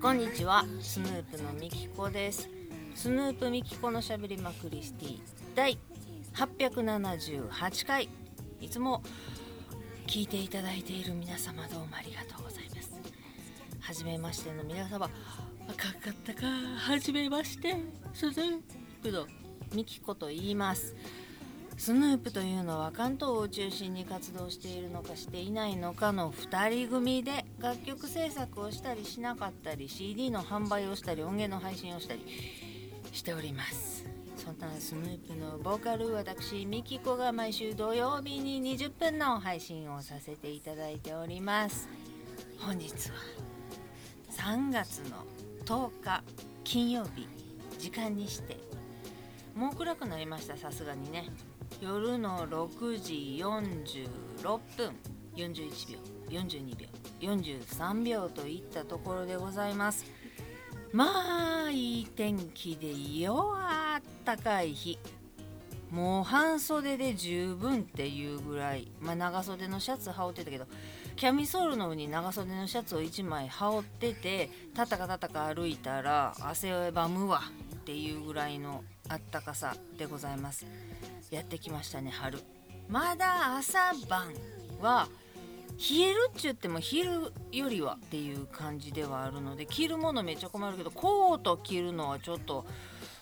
こんにちはスヌープのみきこです。スヌープみきこのしゃべりまクリスティ第878回。いつも聞いていただいている皆様どうもありがとうございます。はじめましての皆様若かったか。はじめましてスヌープのみきこと言います。スヌープというのは関東を中心に活動しているのかしていないのかの2人組で楽曲制作をしたりしなかったり CD の販売をしたり音源の配信をしたりしております。そんなスヌープのボーカル私ミキコが毎週土曜日に20分の配信をさせていただいております。本日は3月の10日金曜日。時間にしてもう暗くなりましたさすがにね。夜の6時46分。41秒。42秒。43秒といったところでございます。まあいい天気でよあったかい日。もう半袖で十分っていうぐらい、まあ、長袖のシャツ羽織ってたけど。キャミソールの上に長袖のシャツを1枚羽織っててたたかたたか歩いたら汗をばむわっていうぐらいのあったかさでございます。やってきましたね春。まだ朝晩は冷えるっちゅっても昼よりはっていう感じではあるので着るものめっちゃ困るけどコート着るのはちょっと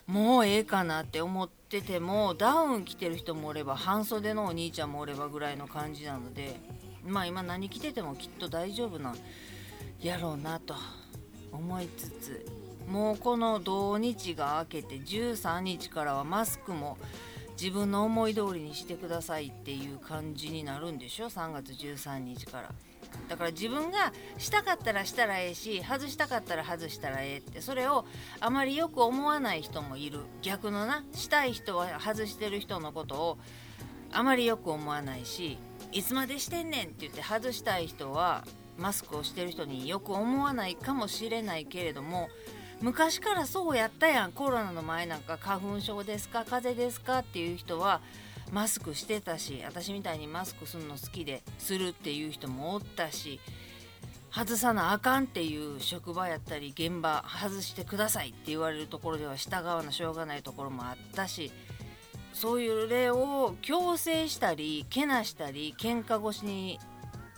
もうええかなって思っててもダウン着てる人もおれば半袖のお兄ちゃんもおればぐらいの感じなのでまあ今何着ててもきっと大丈夫なんやろうなと思いつつもうこの土日が明けて13日からはマスクも自分の思い通りにしてくださいっていう感じになるんでしょ？3月13日から。だから自分がしたかったらしたらええし外したかったら外したらええって。それをあまりよく思わない人もいる。逆のなしたい人は外してる人のことをあまりよく思わないしいつまでしてんねんって言って外したい人はマスクをしてる人によく思わないかもしれないけれども昔からそうやったやん。コロナの前なんか花粉症ですか風邪ですかっていう人はマスクしてたし私みたいにマスクするの好きでするっていう人もおったし外さなあかんっていう職場やったり現場外してくださいって言われるところでは従わなしょうがないところもあったしそういう例を強制したりけなしたり喧嘩腰に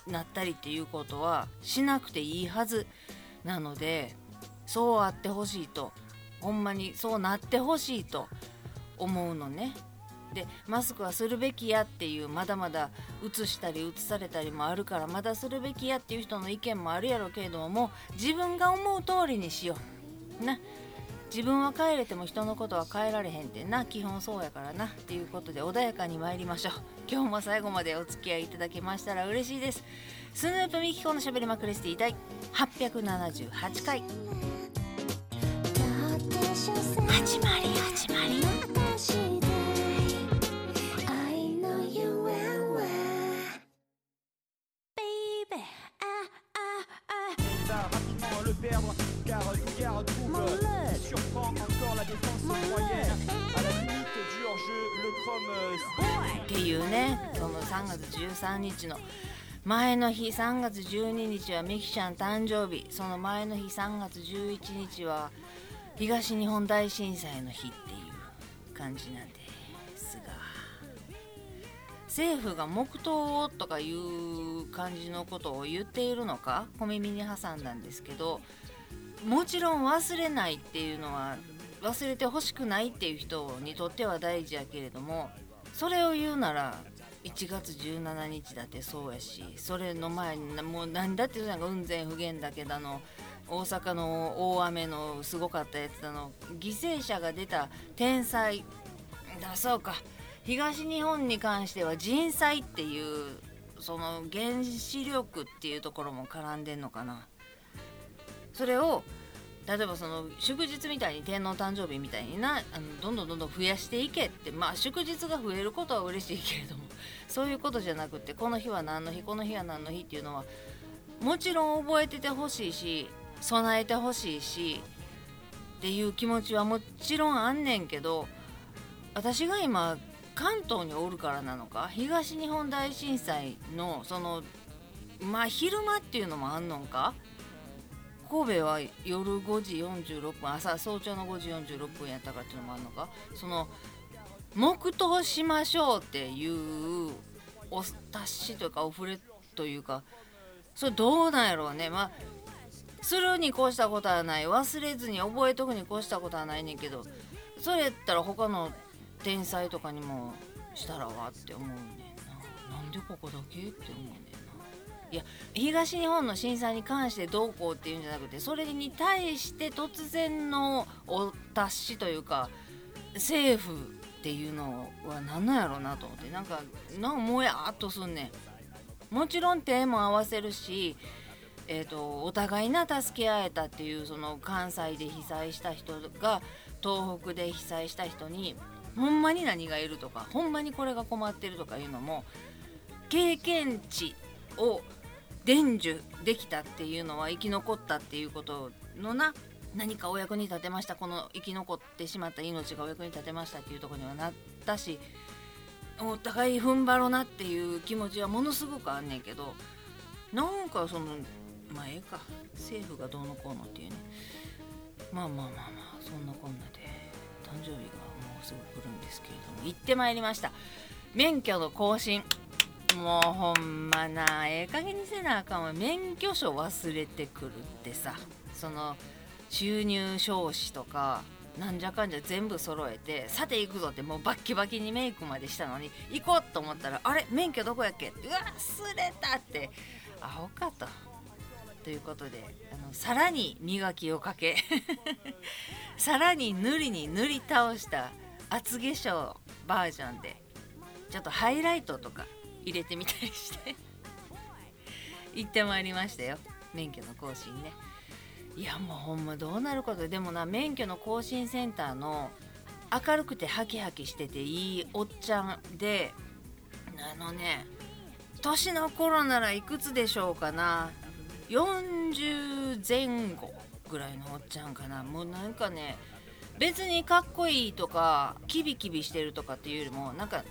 なったりっていうことはしなくていいはずなのでそうあってほしいと。ほんまにそうなってほしいと思うのね。でマスクはするべきやっていうまだまだうつしたりうつされたりもあるからまだするべきやっていう人の意見もあるやろうけれども自分が思う通りにしよう。な。自分は帰れても人のことは変えられへんてな。基本そうやからなっていうことで穏やかに参りましょう。今日も最後までお付き合いいただけましたら嬉しいです。スヌープミキコのしゃべりまくりスティ第878回。始まり始まりっていうねその3月13日の前の日3月12日はミキちゃん誕生日その前の日3月11日は東日本大震災の日っていう感じなんですが政府が黙祷とかいう感じのことを言っているのか小耳に挟んだんですけどもちろん忘れないっていうのは忘れてほしくないっていう人にとっては大事やけれどもそれを言うなら1月17日だってそうやしそれの前にもう何だっていうのが雲仙普賢岳だの大阪の大雨のすごかったやつだの犠牲者が出た天災。だそうか。東日本に関しては人災っていうその原子力っていうところも絡んでんのかな。それを例えばその祝日みたいに天皇誕生日みたいになあのどんどんどんどん増やしていけって。まあ祝日が増えることは嬉しいけれども そういうことじゃなくてこの日は何の日この日は何の日っていうのはもちろん覚えててほしいし備えてほしいしっていう気持ちはもちろんあんねんけど私が今関東におるからなのか東日本大震災のそのまあ昼間っていうのもあんのんか神戸は夜5時46分朝早朝の5時46分やったかっていうのもあるのかその黙祷しましょうっていうお達しというかお触れというかそれどうなんやろうね。まあするに越したことはない忘れずに覚えとくに越したことはないねんけどそれやったら他の天才とかにもしたらわって思うねんな。なんでここだけって思うねんな。いや東日本の震災に関してどうこうっていうんじゃなくてそれに対して突然のお達しというか政府っていうのは何なんやろうなと思ってなんかなんかもやっとすんねん。もちろん手も合わせるしえーと、お互いな助け合えたっていうその関西で被災した人が東北で被災した人にほんまに何がいるとかほんまにこれが困ってるとかいうのも経験値を伝授できたっていうのは生き残ったっていうことのな何かお役に立てましたこの生き残ってしまった命がお役に立てましたっていうとこにはなったしお互い踏ん張ろうなっていう気持ちはものすごくあんねんけどなんかそのまあええか。政府がどうのこうのっていうね。まあまあまあまあそんなこんなで誕生日がもうすぐ来るんですけれども。行ってまいりました。免許の更新。もうほんまなええ加減にせなあかんわ。免許証忘れてくるってさ。その収入証紙とかなんじゃかんじゃ全部揃えてさて行くぞってもうバッキバキにメイクまでしたのに行こうと思ったらあれ？免許どこやっけ？うわ忘れたって。アホかと。ということであのさらに磨きをかけ さらに塗りに塗り倒した厚化粧バージョンでちょっとハイライトとか入れてみたりして行ってまいりましたよ。免許の更新ね。いやもうほんまどうなることでもな免許の更新センターの明るくてハキハキしてていいおっちゃんであのね年の頃ならいくつでしょうかな。40前後ぐらいのおっちゃんかな。もうなんかね別にかっこいいとかキビキビしてるとかっていうよりもなんか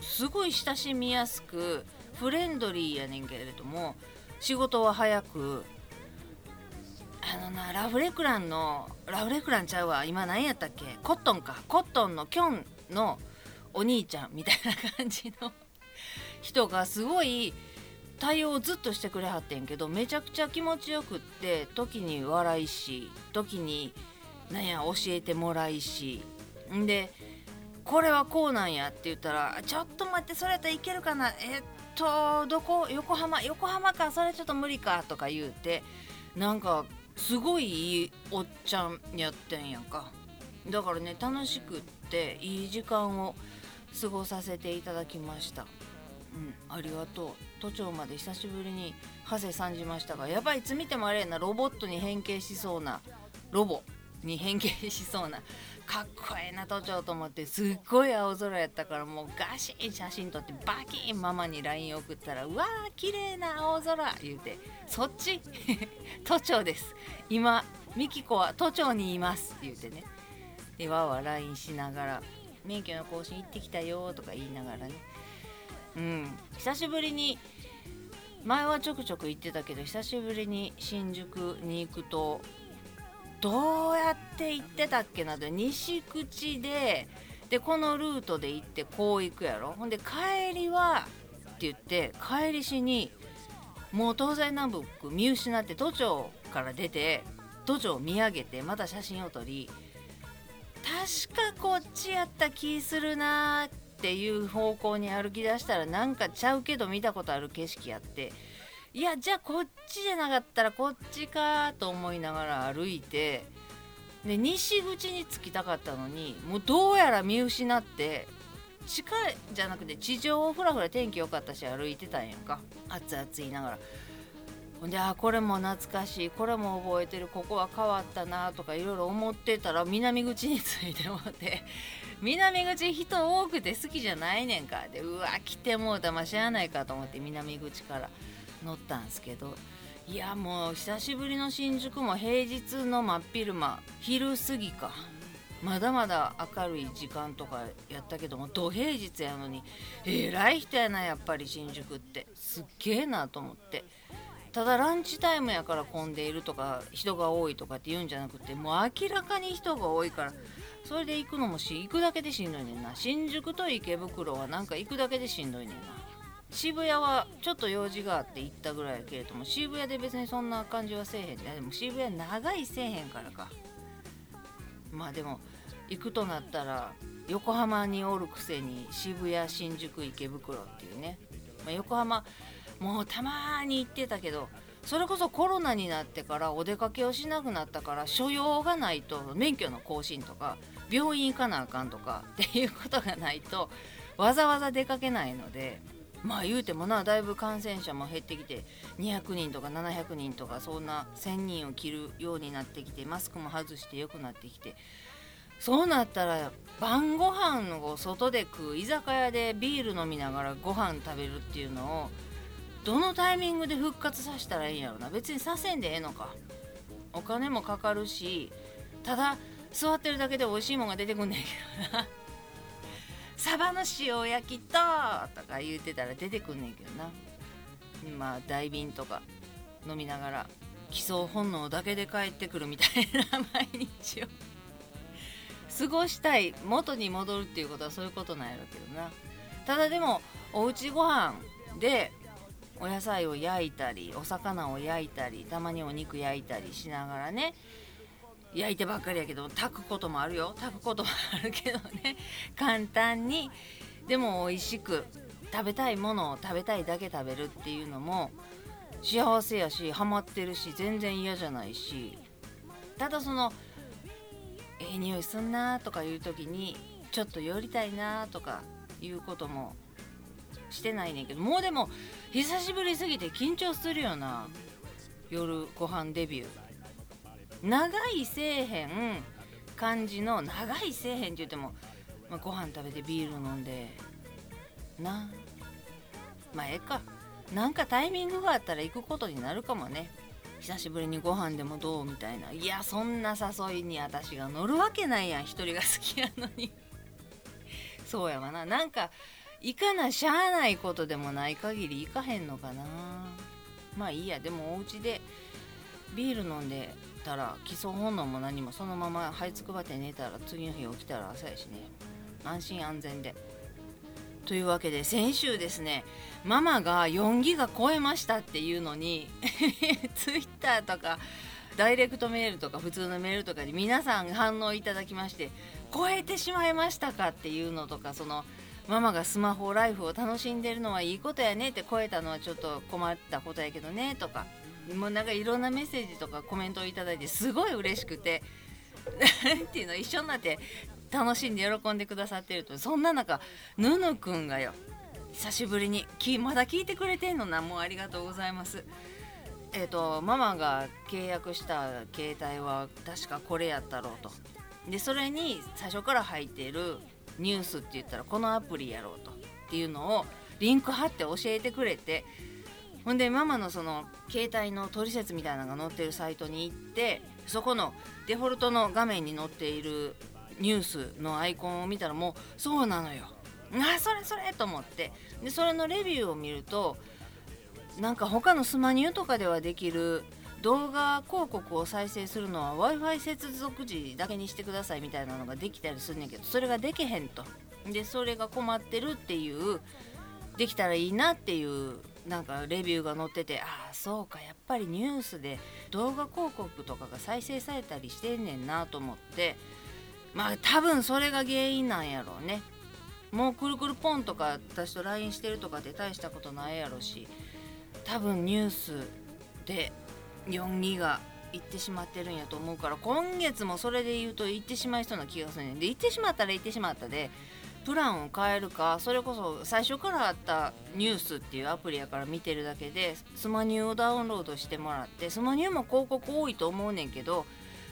すごい親しみやすくフレンドリーやねんけれども仕事は早くあのなラフレクランのラフレクランちゃうわ。今何やったっけ？コットンか。コットンのキョンのお兄ちゃんみたいな感じの人がすごい対応をずっとしてくれはってんけどめちゃくちゃ気持ちよくって時に笑いし時になんや教えてもらいし。んでこれはこうなんやって言ったらちょっと待ってそれやったらいけるかな。えっとどこ横浜横浜かそれちょっと無理かとか言うてなんかすごいいいおっちゃんやってんやんか。だからね楽しくっていい時間を過ごさせていただきました。うん。ありがとう。都庁まで久しぶりに長谷さんじましたがやばいいつ見てもあれやな。ロボットに変形しそうなロボに変形しそうなかっこええな都庁と思ってすっごい青空やったからもうガシン写真撮ってバキンママに LINE 送ったら「うわー綺麗な青空」言うて「そっち 都庁です。今ミキコは都庁にいます」って言うてね。でわわ LINE しながら「免許の更新行ってきたよ」とか言いながらね。うん。久しぶりに前はちょくちょく行ってたけど久しぶりに新宿に行くとどうやって行ってたっけなって西口ででこのルートで行ってこう行くやろ。ほんで帰りはって言って帰りしにもう東西南北見失って都庁から出て都庁を見上げてまた写真を撮り確かこっちやった気するなーっていう方向に歩き出したらなんかちゃうけど見たことある景色やって。いやじゃあこっちじゃなかったらこっちかと思いながら歩いてで西口に着きたかったのにもうどうやら見失って地下じゃなくて地上をふらふら天気良かったし歩いてたんやんか。熱々言いながら。ほんであこれも懐かしいこれも覚えてるここは変わったなとかいろいろ思ってたら南口に着いてもって南口人多くて好きじゃないねんか。でうわ来てもうたましゃあないかと思って南口から乗ったんすけど。いやもう久しぶりの新宿も平日の真っ昼間昼過ぎか。まだまだ明るい時間とかやったけども土平日やのにえらい人やなやっぱり新宿って。すっげえなと思って。ただランチタイムやから混んでいるとか人が多いとかって言うんじゃなくてもう明らかに人が多いからそれで行くのもし行くだけでしんどいねんな。新宿と池袋はなんか行くだけでしんどいねんな。渋谷はちょっと用事があって行ったぐらいやけれども渋谷で別にそんな感じはせえへんでも渋谷長いせえへんからか。まあでも行くとなったら横浜におるくせに渋谷新宿池袋っていうね、まあ、横浜もうたまに行ってたけどそれこそコロナになってからお出かけをしなくなったから所用がないと免許の更新とか病院行かなあかんとかっていうことがないとわざわざ出かけないのでまあ言うてもなだいぶ感染者も減ってきて200人とか700人とかそんな1,000人を切るようになってきてマスクも外して良くなってきてそうなったら晩ご飯を外で食う居酒屋でビール飲みながらご飯食べるっていうのをどのタイミングで復活させたらいいんやろな。別にさせんでええのか。お金もかかるしただ座ってるだけで美味しいもんが出てくんねんけどな。サバの塩焼きととか言うてたら出てくんねんけどな。まあ大瓶とか飲みながら基礎本能だけで帰ってくるみたいな 毎日を。過ごしたい元に戻るっていうことはそういうことなんやろうけどな。ただでもおうちご飯でお野菜を焼いたりお魚を焼いたりたまにお肉焼いたりしながらね焼いてばっかりやけど炊くこともあるよ。炊くこともあるけどね。簡単にでも美味しく食べたいものを食べたいだけ食べるっていうのも幸せやしハマってるし全然嫌じゃないしただそのええ匂いすんなとかいう時にちょっと寄りたいなとかいうこともしてないねんけどもうでも久しぶりすぎて緊張するよな。夜ご飯デビュー。長いせえへん感じの長いせえへんって言っても、まあ、ご飯食べてビール飲んでな。まあええか。なんかタイミングがあったら行くことになるかもね。久しぶりにご飯でもどうみたいな。いやそんな誘いに私が乗るわけないやん。一人が好きやのに。そうやわな。なんか行かなしゃあないことでもない限り行かへんのかな。まあいいや。でもお家でビール飲んでたら基礎本能も何もそのまま這いつくばって寝たら次の日起きたら朝やしね。安心安全で。というわけで先週ですねママが4ギガ超えましたっていうのに ツイッターとかダイレクトメールとか普通のメールとかで皆さん反応いただきまして超えてしまいましたかっていうのとかそのママがスマホライフを楽しんでるのはいいことやねって超えたのはちょっと困ったことやけどねとか。もうなんかいろんなメッセージとかコメントをいただいてすごい嬉しくて。何ていうの一緒になって楽しんで喜んでくださってると。そんな中ぬぬくんがよ久しぶりにまだ聞いてくれてんのなもうありがとうございます。えっ、ー、とママが契約した携帯は確かこれやったろうと。でそれに最初から入っているニュースって言ったらこのアプリやろうとっていうのをリンク貼って教えてくれてほんでママのその携帯の取説みたいなのが載ってるサイトに行ってそこのデフォルトの画面に載っているニュースのアイコンを見たらもうそうなのよ。あそれそれと思って。でそれのレビューを見るとなんか他のスマニューとかではできる動画広告を再生するのは w i f i 接続時だけにしてくださいみたいなのができたりするんやけどそれができへんと。でそれが困ってるっていうできたらいいなっていうなんかレビューが載っててああそうかやっぱりニュースで動画広告とかが再生されたりしてんねんなと思ってまあ多分それが原因なんやろうね。もうくるくるポンとか私と LINE してるとかで大したことないやろし多分ニュースで4ギガ行ってしまってるんやと思うから今月もそれで言うと行ってしまいそうな気がするねん。で行ってしまったら行ってしまったでプランを変えるかそれこそ最初からあったニュースっていうアプリやから見てるだけでスマニューをダウンロードしてもらってスマニューも広告多いと思うねんけど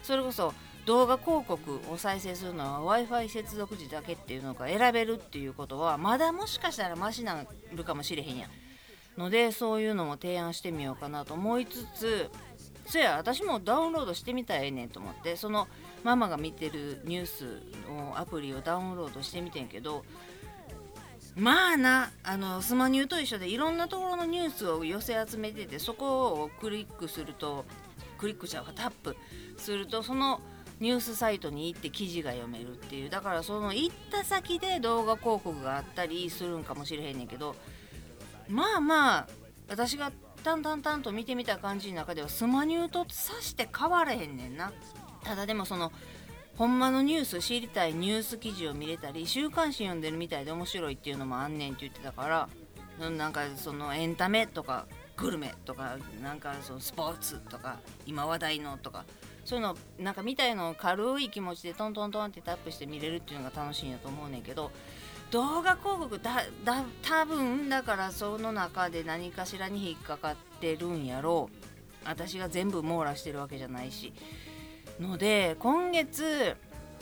それこそ動画広告を再生するのは w i f i 接続時だけっていうのが選べるっていうことはまだもしかしたらマシなるかもしれへんやん。のでそういうのも提案してみようかなと思いつつそや私もダウンロードしてみたらええねんと思ってそのママが見てるニュースのアプリをダウンロードしてみてんけどまあなあのスマニューと一緒でいろんなところのニュースを寄せ集めててそこをクリックするとクリックしちゃうかタップするとそのニュースサイトに行って記事が読めるっていう。だからその行った先で動画広告があったりするんかもしれへんねんけどまあまあ私がタンタンタンと見てみた感じの中ではスマニューとさして変われへんねんな。ただでもそのほんまのニュース知りたいニュース記事を見れたり週刊誌読んでるみたいで面白いっていうのもあんねんって言ってたからなんかそのエンタメとかグルメとかなんかそのスポーツとか今話題のとかそういうのなんか見たいのを軽い気持ちでトントントンってタップして見れるっていうのが楽しいんやと思うねんけど動画広告だだ多分だからその中で何かしらに引っかかってるんやろう。私が全部網羅してるわけじゃないし。ので今月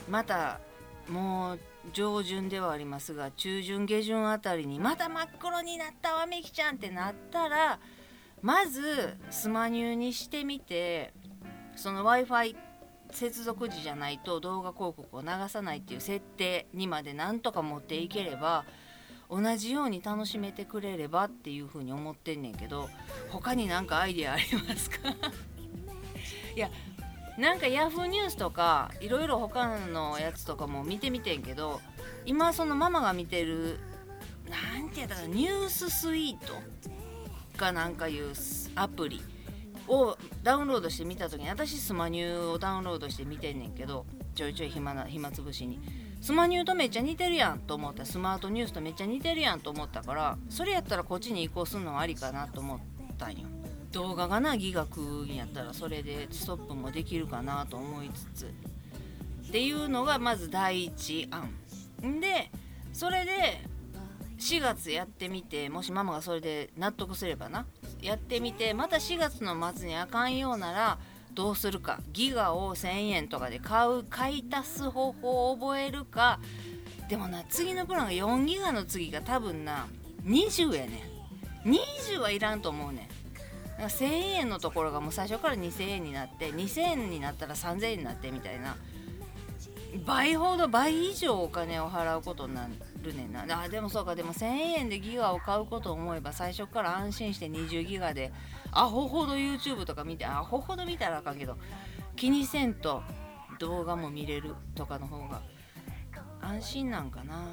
またもう上旬ではありますが中旬下旬あたりにまた真っ黒になったわめきちゃんってなったらまずスマニューにしてみてその w i f i 接続時じゃないと動画広告を流さないっていう設定にまでなんとか持っていければ同じように楽しめてくれればっていうふうに思ってんねんけど他に何かアイディアありますか？いやなんか Yahoo ニュースとかいろいろ他のやつとかも見てみてんけど今そのママが見てるなんて言ったらニューススイートかなんかいうアプリをダウンロードして見た時に私スマニューをダウンロードして見てんねんけどちょいちょい暇な暇つぶしに。スマニューとめっちゃ似てるやんと思った。スマートニュースとめっちゃ似てるやんと思ったからそれやったらこっちに移行するのはありかなと思ったんよ。動画がなギガ食うんやったらそれでストップもできるかなと思いつつ。っていうのがまず第一案。でそれで4月やってみてもしママがそれで納得すればなやってみてまた4月の末にあかんようならどうするか。ギガを1000円とかで買う買い足す方法を覚えるか。でもな次のプランが4ギガの次が多分な20やねん。20はいらんと思うねん。1000円のところがもう最初から2000円になって2000円になったら3000円になってみたいな。倍ほど倍以上お金を払うことになるねんな。あでもそうか。でも1000円でギガを買うことを思えば最初から安心して20ギガでアホほど YouTube とか見てアホほど見たらあかんけど気にせんと動画も見れるとかの方が安心なんかな。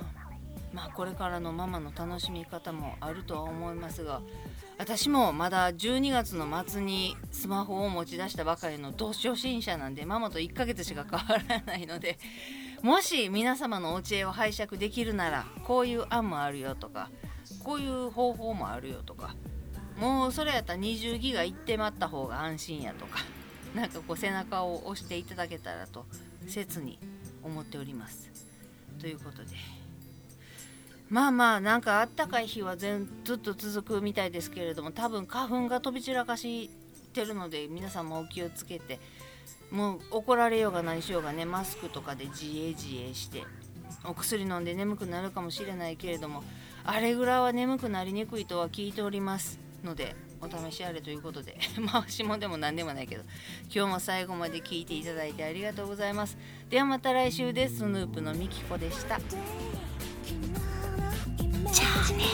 まあこれからのママの楽しみ方もあるとは思いますが私もまだ12月の末にスマホを持ち出したばかりの同初心者なんでママと1ヶ月しか変わらないのでもし皆様のお知恵を拝借できるならこういう案もあるよとかこういう方法もあるよとかもうそれやったら20ギガいってまった方が安心やとかなんかこう背中を押していただけたらと切に思っております。ということで。まあまあなんかあったかい日はずっと続くみたいですけれども多分花粉が飛び散らかしてるので皆さんもお気をつけてもう怒られようが何しようがねマスクとかで自衛自衛してお薬飲んで眠くなるかもしれないけれどもあれぐらいは眠くなりにくいとは聞いておりますのでお試しあれということで回しもでも何でもないけど今日も最後まで聞いていただいてありがとうございます。ではまた来週です。スヌープのみきこでした。じゃあね。